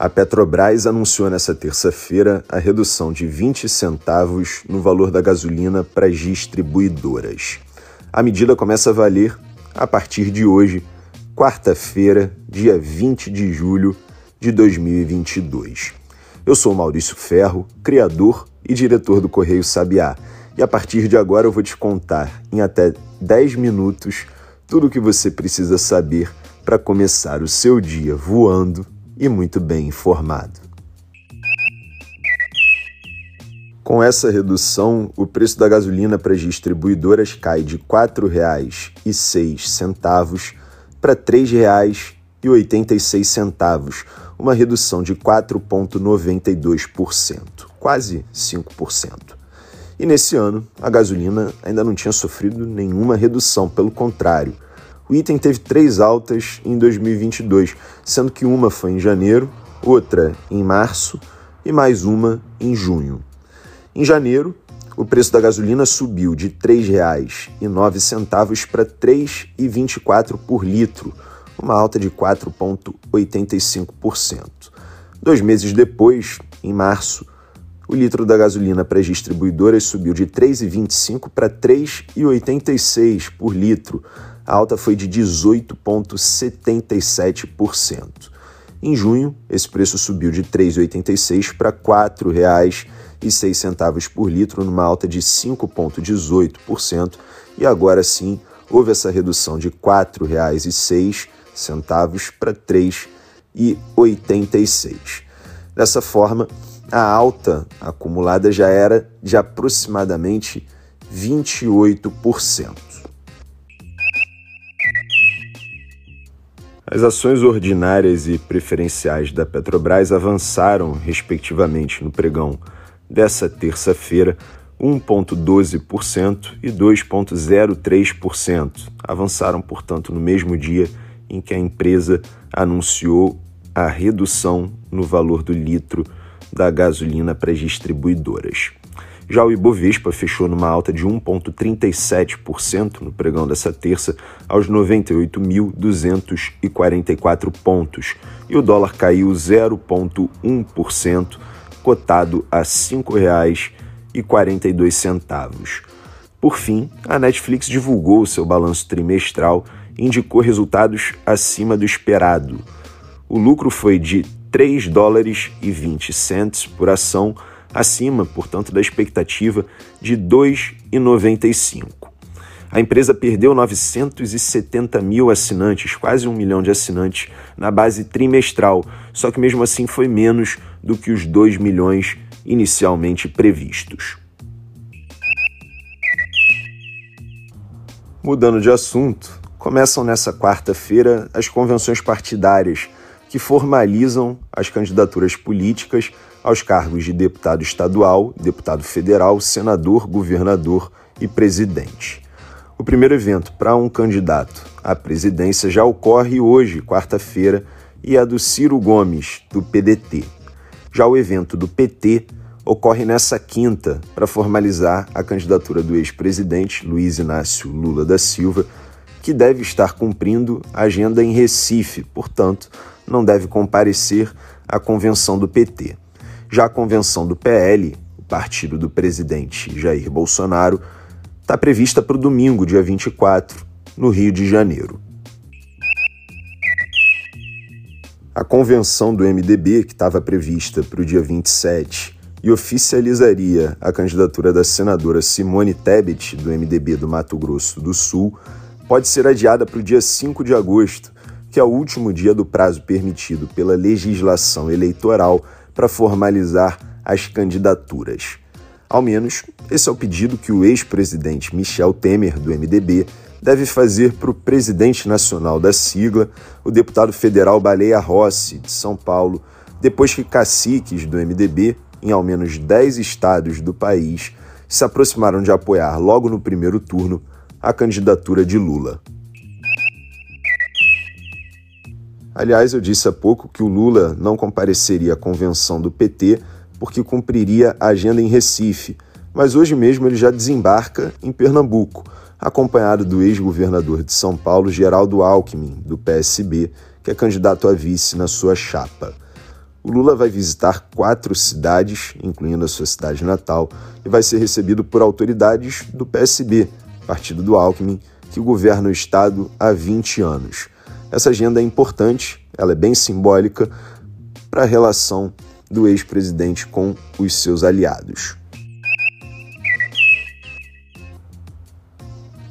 A Petrobras anunciou nesta terça-feira a redução de 20 centavos no valor da gasolina para as distribuidoras. A medida começa a valer a partir de hoje, quarta-feira, dia 20 de julho de 2022. Eu sou Maurício Ferro, criador e diretor do Correio Sabiá, e a partir de agora eu vou te contar em até 10 minutos tudo o que você precisa saber para começar o seu dia voando e muito bem informado. Com essa redução, o preço da gasolina para as distribuidoras cai de R$ 4,06 para R$ 3,86, uma redução de 4,92%, quase 5%. E nesse ano, a gasolina ainda não tinha sofrido nenhuma redução, pelo contrário, o item teve três altas em 2022, sendo que uma foi em janeiro, outra em março e mais uma em junho. Em janeiro, o preço da gasolina subiu de R$ 3,09 para R$ 3,24 por litro, uma alta de 4,85%. Dois meses depois, em março, o litro da gasolina para as distribuidoras subiu de R$ 3,25 para R$ 3,86 por litro, a alta foi de 18,77%. Em junho, esse preço subiu de R$ 3,86 para R$ 4,06 por litro, numa alta de 5,18%, e agora sim houve essa redução de R$ 4,06 para R$ 3,86. Dessa forma, a alta acumulada já era de aproximadamente 28%. As ações ordinárias e preferenciais da Petrobras avançaram, respectivamente, no pregão dessa terça-feira, 1,12% e 2,03%. Avançaram, portanto, no mesmo dia em que a empresa anunciou a redução no valor do litro da gasolina para as distribuidoras. Já o Ibovespa fechou numa alta de 1,37% no pregão dessa terça, aos 98.244 pontos, e o dólar caiu 0,1%, cotado a R$ 5,42. Por fim, a Netflix divulgou seu balanço trimestral e indicou resultados acima do esperado. O lucro foi de 3 dólares e 20 cents por ação, acima, portanto, da expectativa de 2,95. A empresa perdeu 970 mil assinantes, quase um milhão de assinantes, na base trimestral, só que mesmo assim foi menos do que os 2 milhões inicialmente previstos. Mudando de assunto, começam nessa quarta-feira as convenções partidárias que formalizam as candidaturas políticas aos cargos de deputado estadual, deputado federal, senador, governador e presidente. O primeiro evento para um candidato à presidência já ocorre hoje, quarta-feira, e é do Ciro Gomes, do PDT. Já o evento do PT ocorre nessa quinta para formalizar a candidatura do ex-presidente Luiz Inácio Lula da Silva, que deve estar cumprindo agenda em Recife, portanto, não deve comparecer à convenção do PT. Já a convenção do PL, o partido do presidente Jair Bolsonaro, está prevista para o domingo, dia 24, no Rio de Janeiro. A convenção do MDB, que estava prevista para o dia 27 e oficializaria a candidatura da senadora Simone Tebet, do MDB do Mato Grosso do Sul, pode ser adiada para o dia 5 de agosto, que é o último dia do prazo permitido pela legislação eleitoral para formalizar as candidaturas. Ao menos, esse é o pedido que o ex-presidente Michel Temer, do MDB, deve fazer para o presidente nacional da sigla, o deputado federal Baleia Rossi, de São Paulo, depois que caciques do MDB, em ao menos 10 estados do país, se aproximaram de apoiar logo no primeiro turno a candidatura de Lula. Aliás, eu disse há pouco que o Lula não compareceria à convenção do PT porque cumpriria a agenda em Recife, mas hoje mesmo ele já desembarca em Pernambuco, acompanhado do ex-governador de São Paulo, Geraldo Alckmin, do PSB, que é candidato a vice na sua chapa. O Lula vai visitar quatro cidades, incluindo a sua cidade natal, e vai ser recebido por autoridades do PSB, partido do Alckmin, que governa o estado há 20 anos. Essa agenda é importante, ela é bem simbólica para a relação do ex-presidente com os seus aliados.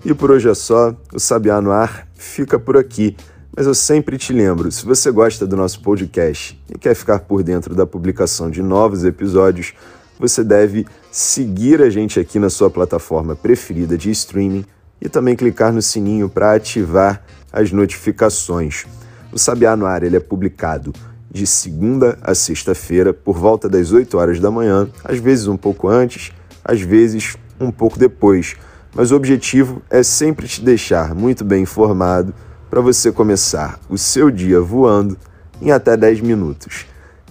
E por hoje é só, o Sabiá no Ar fica por aqui. Mas eu sempre te lembro, se você gosta do nosso podcast e quer ficar por dentro da publicação de novos episódios, você deve seguir a gente aqui na sua plataforma preferida de streaming e também clicar no sininho para ativar as notificações. O Sabiá no Ar ele é publicado de segunda a sexta-feira, por volta das 8 horas da manhã, às vezes um pouco antes, às vezes um pouco depois. Mas o objetivo é sempre te deixar muito bem informado para você começar o seu dia voando em até 10 minutos.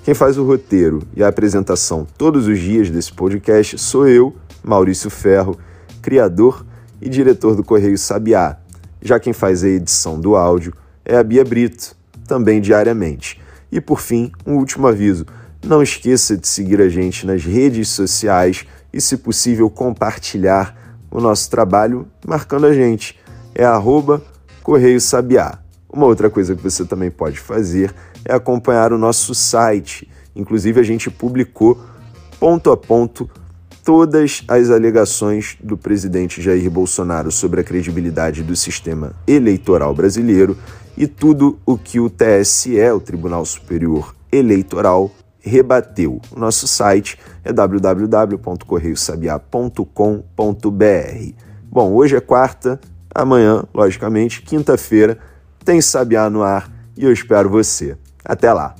Quem faz o roteiro e a apresentação todos os dias desse podcast sou eu, Maurício Ferro, criador e diretor do Correio Sabiá. Já quem faz a edição do áudio é a Bia Brito, também diariamente. E por fim, um último aviso: não esqueça de seguir a gente nas redes sociais e, se possível, compartilhar o nosso trabalho marcando a gente. É arroba Correio Sabiá. Uma outra coisa que você também pode fazer é acompanhar o nosso site. Inclusive, a gente publicou ponto a ponto todas as alegações do presidente Jair Bolsonaro sobre a credibilidade do sistema eleitoral brasileiro e tudo o que o TSE, o Tribunal Superior Eleitoral, rebateu. O nosso site é www.correiosabiá.com.br. Bom, hoje é quarta, Amanhã, logicamente, quinta-feira, tem Sabiá no ar e eu espero você. Até lá!